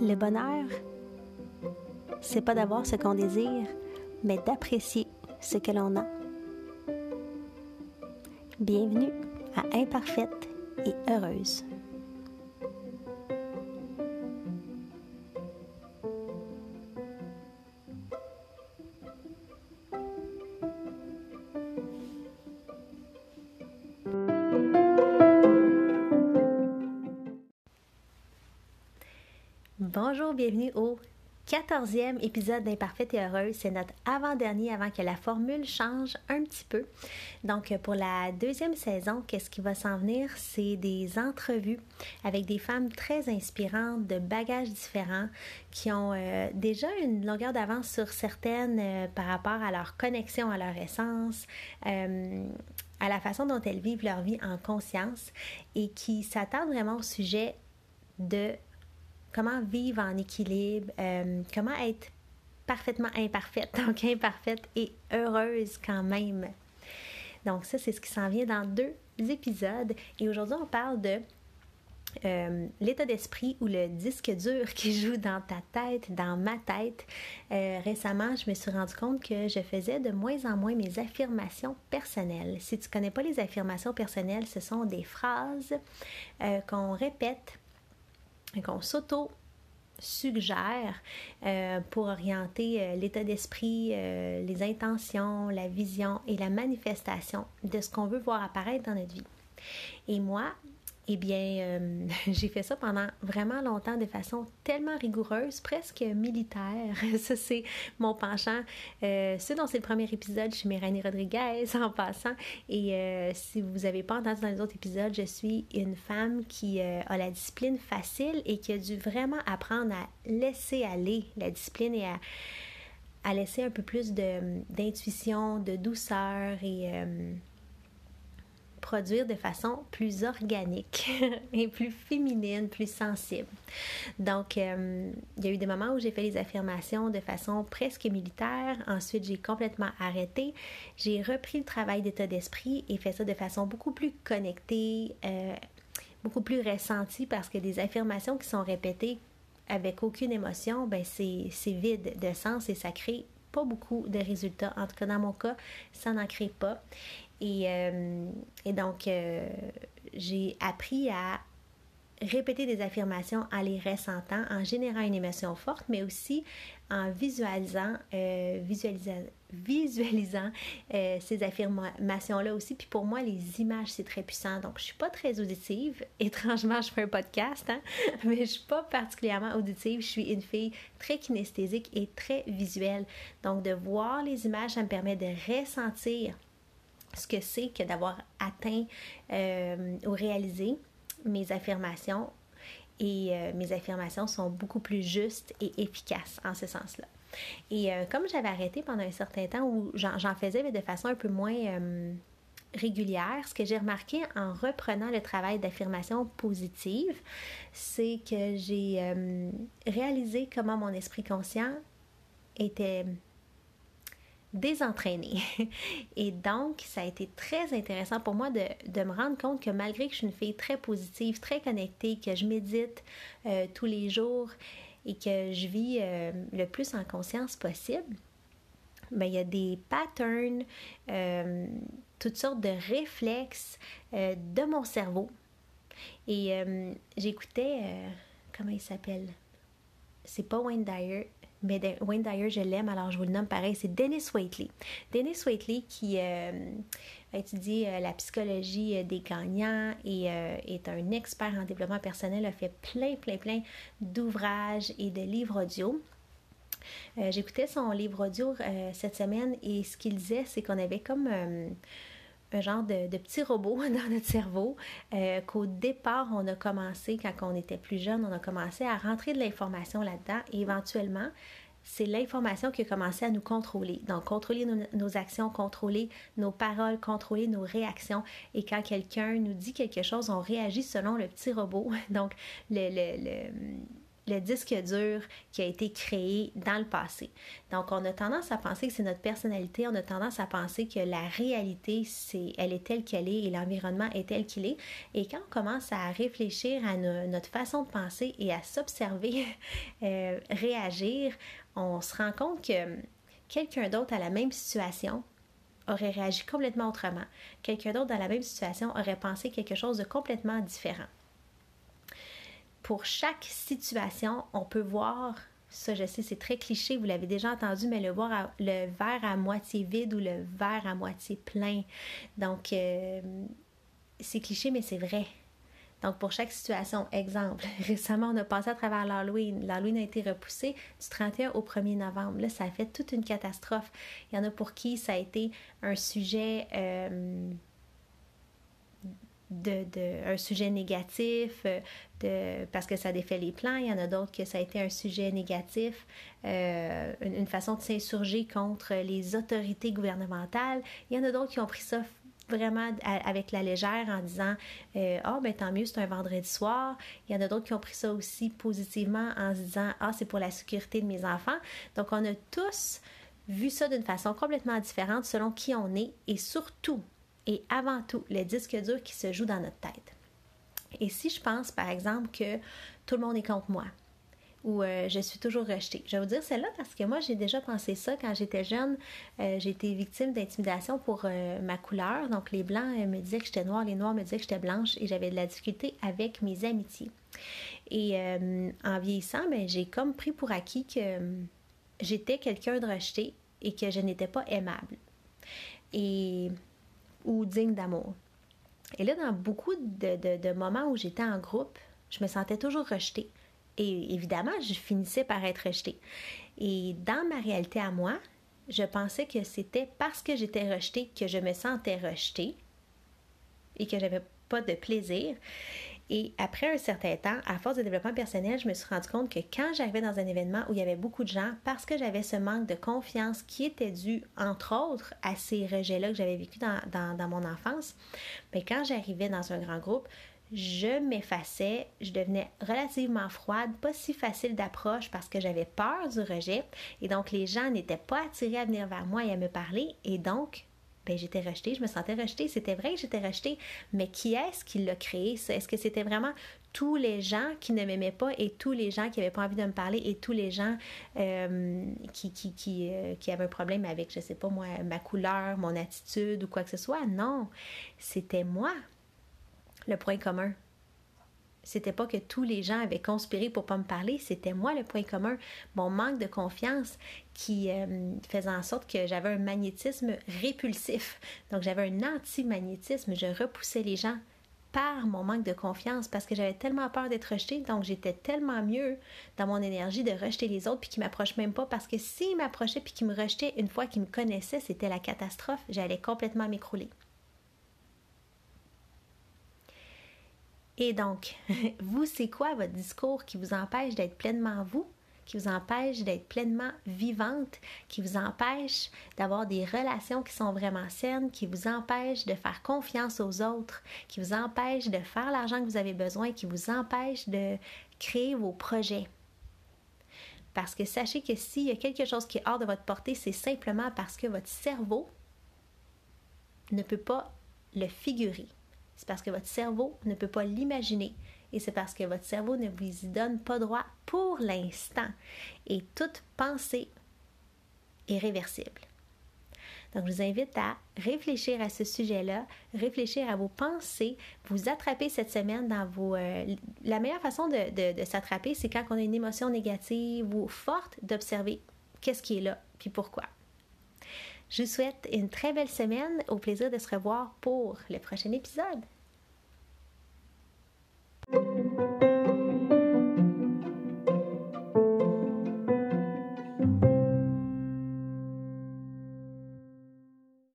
Le bonheur, c'est pas d'avoir ce qu'on désire, mais d'apprécier ce que l'on a. Bienvenue à Imparfaite et Heureuse. Bonjour, bienvenue au 14e épisode d'Imparfaite et Heureuse. C'est notre avant-dernier avant que la formule change un petit peu. Donc, pour la deuxième saison, qu'est-ce qui va s'en venir? C'est des entrevues avec des femmes très inspirantes, de bagages différents, qui ont euh, déjà une longueur d'avance sur certaines euh, par rapport à leur connexion à leur essence. Euh, à la façon dont elles vivent leur vie en conscience et qui s'attardent vraiment au sujet de comment vivre en équilibre, euh, comment être parfaitement imparfaite, donc imparfaite et heureuse quand même. Donc ça, c'est ce qui s'en vient dans deux épisodes. Et aujourd'hui, on parle de euh, l'état d'esprit ou le disque dur qui joue dans ta tête, dans ma tête. Euh, récemment, je me suis rendu compte que je faisais de moins en moins mes affirmations personnelles. Si tu ne connais pas les affirmations personnelles, ce sont des phrases qu'on répète qu'on s'auto-suggère euh, pour orienter euh, l'état d'esprit, euh, les intentions, la vision et la manifestation de ce qu'on veut voir apparaître dans notre vie. Et moi, eh bien, euh, j'ai fait ça pendant vraiment longtemps de façon tellement rigoureuse, presque militaire. ça, c'est mon penchant. Euh, ce dont c'est le premier épisode chez Méranie Rodriguez, en passant. Et euh, si vous n'avez pas entendu dans les autres épisodes, je suis une femme qui a la discipline facile et qui a dû vraiment apprendre à laisser aller la discipline et à, à laisser un peu plus d'intuition, de, douceur et produire de façon plus organique et plus féminine, plus sensible. Donc, euh, il y a eu des moments où j'ai fait les affirmations de façon presque militaire. Ensuite, j'ai complètement arrêté. J'ai repris le travail d'état d'esprit et fait ça de façon beaucoup plus connectée, euh, beaucoup plus ressentie parce que des affirmations qui sont répétées avec aucune émotion, ben c'est vide de sens et ça crée pas beaucoup de résultats. En tout cas, dans mon cas, ça n'en crée pas. Euh, et, donc, euh, j'ai appris à répéter des affirmations en les ressentant, en générant une émotion forte, mais aussi en visualisant, euh, visualisant, ces affirmations-là aussi. Puis pour moi, les images, c'est très puissant. Donc, je suis pas très auditive. Étrangement, je fais un podcast, hein? mais je suis pas particulièrement auditive. Je suis une fille très kinesthésique et très visuelle. Donc, de voir les images, ça me permet de ressentir ce que c'est que d'avoir atteint euh, ou réalisé mes affirmations. Et euh, mes affirmations sont beaucoup plus justes et efficaces en ce sens-là. Et euh, comme j'avais arrêté pendant un certain temps où j'en faisais mais de façon un peu moins régulière, ce que j'ai remarqué en reprenant le travail d'affirmation positive, c'est que j'ai réalisé comment mon esprit conscient était désentraînée. Et donc, ça a été très intéressant pour moi de, me rendre compte que malgré que je suis une fille très positive, très connectée, que je médite euh, tous les jours et que je vis euh, le plus en conscience possible, ben, il y a des patterns, euh, toutes sortes de réflexes de mon cerveau. Et j'écoutais, comment il s'appelle? C'est pas Wayne Dyer, mais Wayne Dyer, je l'aime, alors je vous le nomme pareil, c'est Dennis Waitley. Dennis Waitley qui euh, a étudié euh, la psychologie euh, des gagnants et est un expert en développement personnel, a fait plein, plein, plein d'ouvrages et de livres audio. J'écoutais son livre audio cette semaine et ce qu'il disait, c'est qu'on avait comme un genre de, de, petit robot dans notre cerveau, qu'au départ, on a commencé, quand on était plus jeune, on a commencé à rentrer de l'information là-dedans et éventuellement, c'est l'information qui a commencé à nous contrôler. Donc, contrôler nos, actions, contrôler nos paroles, contrôler nos réactions. Et quand quelqu'un nous dit quelque chose, on réagit selon le petit robot. Donc, le disque dur qui a été créé dans le passé. Donc, on a tendance à penser que c'est notre personnalité, on a tendance à penser que la réalité, c'est, elle est telle qu'elle est et l'environnement est tel qu'il est. Et quand on commence à réfléchir à notre façon de penser et à s'observer, euh, réagir, on se rend compte que quelqu'un d'autre à la même situation aurait réagi complètement autrement. Quelqu'un d'autre dans la même situation aurait pensé quelque chose de complètement différent pour chaque situation, on peut voir, ça je sais, c'est très cliché, vous l'avez déjà entendu, mais le, voir le verre à moitié vide ou le verre à moitié plein. Donc, euh, c'est cliché, mais c'est vrai. Donc, pour chaque situation, exemple, récemment, on a passé à travers l'Halloween. L'Halloween a été repoussé du 31 au 1er novembre. Là, ça a fait toute une catastrophe. Il y en a pour qui ça a été un sujet... Euh, de, un sujet négatif euh, parce que ça défait les plans. Il y en a d'autres que ça a été un sujet négatif, euh, une, façon de s'insurger contre les autorités gouvernementales. Il y en a d'autres qui ont pris ça vraiment avec la légère en disant euh, ah ben tant mieux c'est un vendredi soir il y en a d'autres qui ont pris ça aussi positivement en se disant ah c'est pour la sécurité de mes enfants donc on a tous vu ça d'une façon complètement différente selon qui on est et surtout et avant tout le disque dur qui se joue dans notre tête. Et si je pense, par exemple, que tout le monde est contre moi ou euh, je suis toujours rejetée, je vais vous dire celle-là parce que moi, j'ai déjà pensé ça quand j'étais jeune. Euh, j'ai été victime d'intimidation pour euh, ma couleur. Donc, les blancs me disaient que j'étais noire, les noirs me disaient que j'étais blanche et j'avais de la difficulté avec mes amitiés. Et en vieillissant, ben, j'ai comme pris pour acquis que j'étais quelqu'un de rejeté et que je n'étais pas aimable. Et ou digne d'amour. Et là, dans beaucoup de, moments où j'étais en groupe, je me sentais toujours rejetée. Et évidemment, je finissais par être rejetée. Et dans ma réalité à moi, je pensais que c'était parce que j'étais rejetée que je me sentais rejetée et que j'avais pas de plaisir. Et après un certain temps, à force de développement personnel, je me suis rendu compte que quand j'arrivais dans un événement où il y avait beaucoup de gens, parce que j'avais ce manque de confiance qui était dû, entre autres, à ces rejets-là que j'avais vécu dans, mon enfance, mais ben, quand j'arrivais dans un grand groupe, je m'effaçais, je devenais relativement froide, pas si facile d'approche parce que j'avais peur du rejet. Et donc les gens n'étaient pas attirés à venir vers moi et à me parler. Et donc ben, j'étais rejetée, je me sentais rejetée. C'était vrai que j'étais rejetée, mais qui est-ce qui l'a créé? Est-ce que c'était vraiment tous les gens qui ne m'aimaient pas et tous les gens qui n'avaient pas envie de me parler et tous les gens euh, qui, qui, qui, euh, qui, avaient un problème avec, je sais pas moi, ma couleur, mon attitude ou quoi que ce soit? Non, c'était moi, le point commun. C'était pas que tous les gens avaient conspiré pour pas me parler, c'était moi le point commun, mon manque de confiance qui euh, faisait en sorte que j'avais un magnétisme répulsif. Donc j'avais un anti-magnétisme, je repoussais les gens par mon manque de confiance parce que j'avais tellement peur d'être rejetée, donc j'étais tellement mieux dans mon énergie de rejeter les autres puis qu'ils m'approchent même pas parce que s'ils m'approchaient puis qu'ils me rejetaient une fois qu'ils me connaissaient, c'était la catastrophe, j'allais complètement m'écrouler. Et donc, vous, c'est quoi votre discours qui vous empêche d'être pleinement vous, qui vous empêche d'être pleinement vivante, qui vous empêche d'avoir des relations qui sont vraiment saines, qui vous empêche de faire confiance aux autres, qui vous empêche de faire l'argent que vous avez besoin, qui vous empêche de créer vos projets? Parce que sachez que s'il y a quelque chose qui est hors de votre portée, c'est simplement parce que votre cerveau ne peut pas le figurer. C'est parce que votre cerveau ne peut pas l'imaginer et c'est parce que votre cerveau ne vous y donne pas droit pour l'instant. Et toute pensée est réversible. Donc, je vous invite à réfléchir à ce sujet-là, réfléchir à vos pensées, vous attraper cette semaine dans vos... Euh, la meilleure façon de, de s'attraper, c'est quand on a une émotion négative ou forte, d'observer qu'est-ce qui est là, puis pourquoi. Je vous souhaite une très belle semaine, au plaisir de se revoir pour le prochain épisode.